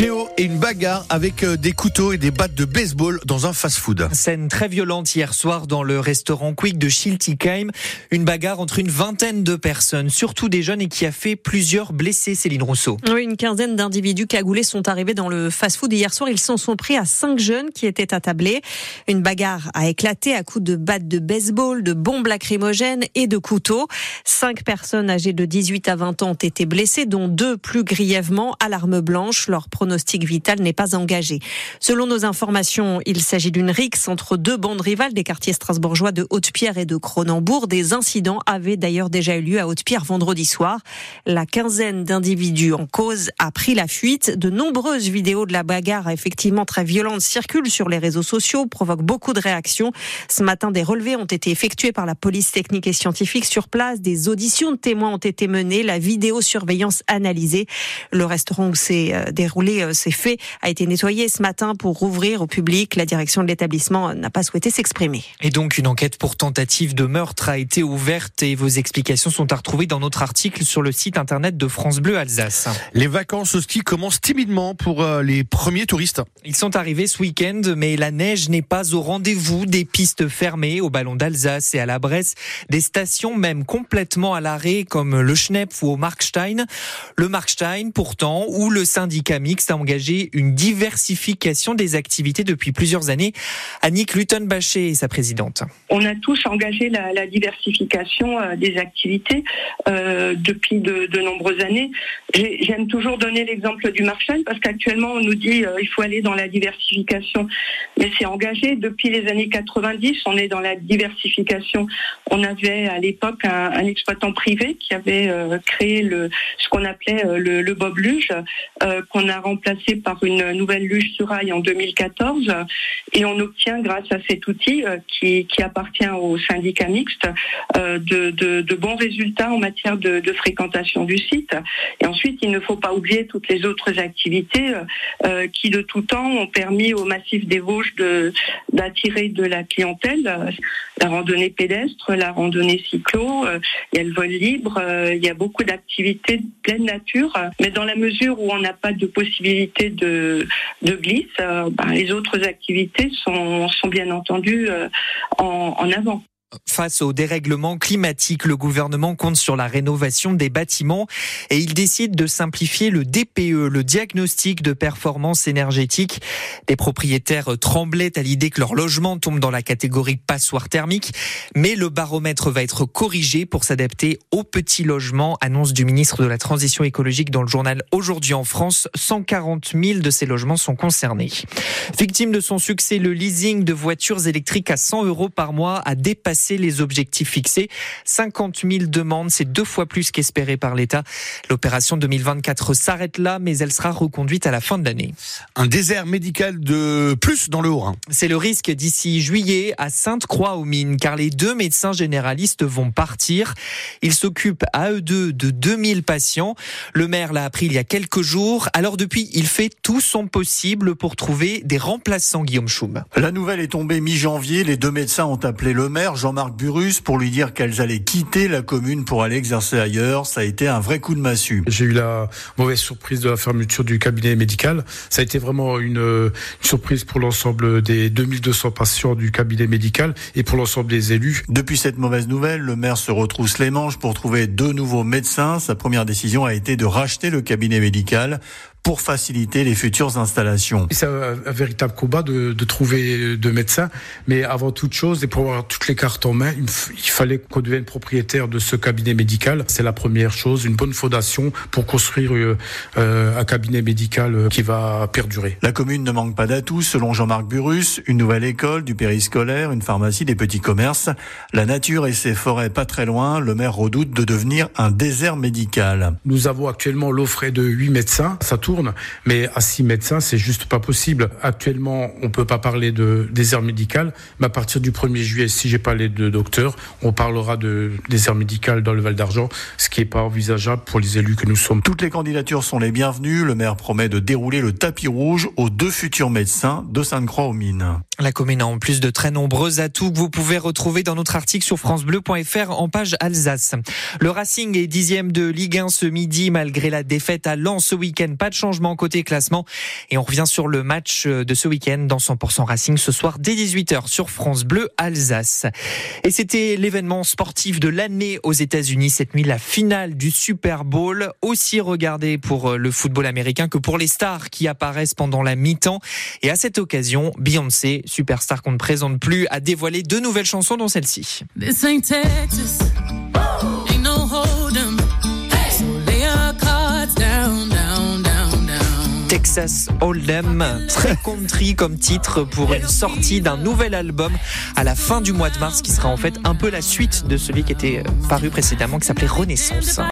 Théo et une bagarre avec euh, des couteaux et des battes de baseball dans un fast-food. Scène très violente hier soir dans le restaurant Quick de Schiltigheim. Une bagarre entre une vingtaine de personnes, surtout des jeunes et qui a fait plusieurs blessés, Céline Rousseau. Oui, une quinzaine d'individus cagoulés sont arrivés dans le fast-food hier soir. Ils s'en sont pris à cinq jeunes qui étaient attablés. Une bagarre a éclaté à coups de battes de baseball, de bombes lacrymogènes et de couteaux. Cinq personnes âgées de 18 à 20 ans ont été blessées, dont deux plus grièvement à l'arme blanche. Leur pronostic vital n'est pas engagé. Selon nos informations, il s'agit d'une rixe entre deux bandes rivales des quartiers strasbourgeois de Haute-Pierre et de Cronenbourg. Des incidents avaient d'ailleurs déjà eu lieu à Haute-Pierre vendredi soir. La quinzaine d'individus en cause a pris la fuite. De nombreuses vidéos de la bagarre effectivement très violente circulent sur les réseaux sociaux, provoquent beaucoup de réactions. Ce matin, des relevés ont été effectués par la police technique et scientifique sur place. Des auditions de témoins ont été menées, la vidéosurveillance analysée. Le restaurant où s'est euh, déroulé euh, ces faits a été nettoyé ce matin pour rouvrir au public. La direction de l'établissement n'a pas souhaité s'exprimer. Et donc une enquête pour tentative de meurtre a été ouverte et vos explications sont à retrouver dans notre article sur le site internet de France Bleu Alsace. Les vacances au ski commencent timidement pour euh, les premiers touristes. Ils sont arrivés ce week-end, mais la neige n'est pas au rendez-vous. Des pistes fermées au ballon d'Alsace et à la Bresse, des stations même complètement à l'arrêt comme le Schnepp ou au Markstein. Le Markstein, pourtant, où le syndicat mixte a engagé une diversification des activités depuis plusieurs années. Annick Lutenbacher est sa présidente. On a tous engagé la, diversification euh, des activités euh, depuis de, nombreuses années. J'aime toujours donner l'exemple du Marshall parce qu'actuellement on nous dit euh, il faut aller dans la diversification, mais c'est engagé depuis les années 90. On est dans la diversification. On avait à l'époque un, exploitant privé qui avait euh, créé ce qu'on appelait le, le Bob Luge, qu'on a remplacé par une nouvelle luge sur rail en 2014, et on obtient grâce à cet outil qui, qui appartient au syndicat mixte de, de, bons résultats en matière de, de, fréquentation du site. Et ensuite, il ne faut pas oublier toutes les autres activités euh, qui, de tout temps, ont permis au massif des Vosges d'attirer de, la clientèle. La randonnée pédestre, la randonnée cyclo, euh, il y a le vol libre, euh, il y a beaucoup d'activités de pleine nature. Mais dans la mesure où on n'a pas de possibilité de, glisse, ben, les autres activités sont, bien entendu en, en avant. Face au dérèglement climatique, le gouvernement compte sur la rénovation des bâtiments et il décide de simplifier le DPE, le diagnostic de performance énergétique. Les propriétaires tremblaient à l'idée que leur logement tombe dans la catégorie passoire thermique, mais le baromètre va être corrigé pour s'adapter aux petits logements, annonce du ministre de la Transition écologique dans le journal Aujourd'hui en France. 140 000 de ces logements sont concernés. Victime de son succès, le leasing de voitures électriques à 100 euros par mois a dépassé les objectifs fixés. 50 000 demandes, c'est deux fois plus qu'espéré par l'État. L'opération 2024 s'arrête là, mais elle sera reconduite à la fin de l'année. Un désert médical de plus dans le Haut-Rhin. C'est le risque d'ici juillet à Sainte-Croix-aux-Mines, car les deux médecins généralistes vont partir. Ils s'occupent à eux deux de 2000 patients. Le maire l'a appris il y a quelques jours. Alors depuis, il fait tout son possible pour trouver des remplaçants, Guillaume Schum. La nouvelle est tombée mi-janvier. Les deux médecins ont appelé le maire, Jean Jean-Marc Burus pour lui dire qu'elles allaient quitter la commune pour aller exercer ailleurs. Ça a été un vrai coup de massue. J'ai eu la mauvaise surprise de la fermeture du cabinet médical. Ça a été vraiment une, une surprise pour l'ensemble des 2200 patients du cabinet médical et pour l'ensemble des élus. Depuis cette mauvaise nouvelle, le maire se retrousse les manches pour trouver deux nouveaux médecins. Sa première décision a été de racheter le cabinet médical pour faciliter les futures installations. C'est un, un, véritable combat de, de trouver de médecins, mais avant toute chose, et pour avoir toutes les cartes en main, il, il fallait qu'on devienne propriétaire de ce cabinet médical. C'est la première chose, une bonne fondation pour construire euh, euh, un cabinet médical qui va perdurer. La commune ne manque pas d'atouts, selon Jean-Marc Burus, une nouvelle école, du périscolaire, une pharmacie, des petits commerces. La nature et ses forêts pas très loin, le maire redoute de devenir un désert médical. Nous avons actuellement l'offre de 8 médecins. Ça tourne, mais à six médecins, c'est juste pas possible. Actuellement, on peut pas parler de désert médical, mais à partir du 1er juillet, si j'ai parlé de docteur, on parlera de désert médical dans le Val d'Argent, ce qui est pas envisageable pour les élus que nous sommes. Toutes les candidatures sont les bienvenues. Le maire promet de dérouler le tapis rouge aux deux futurs médecins de Sainte-Croix-aux-Mines. La commune a en plus de très nombreux atouts que vous pouvez retrouver dans notre article sur francebleu.fr en page Alsace. Le Racing est dixième de Ligue 1 ce midi malgré la défaite à Lens ce week-end. Pas de changement côté classement. Et on revient sur le match de ce week-end dans 100% Racing ce soir dès 18h sur France Bleu Alsace. Et c'était l'événement sportif de l'année aux États-Unis cette nuit, la finale du Super Bowl, aussi regardée pour le football américain que pour les stars qui apparaissent pendant la mi-temps. Et à cette occasion, Beyoncé superstar qu'on ne présente plus, a dévoilé deux nouvelles chansons dont celle-ci. Texas Hold'em, très country comme titre pour une sortie d'un nouvel album à la fin du mois de mars qui sera en fait un peu la suite de celui qui était paru précédemment qui s'appelait Renaissance.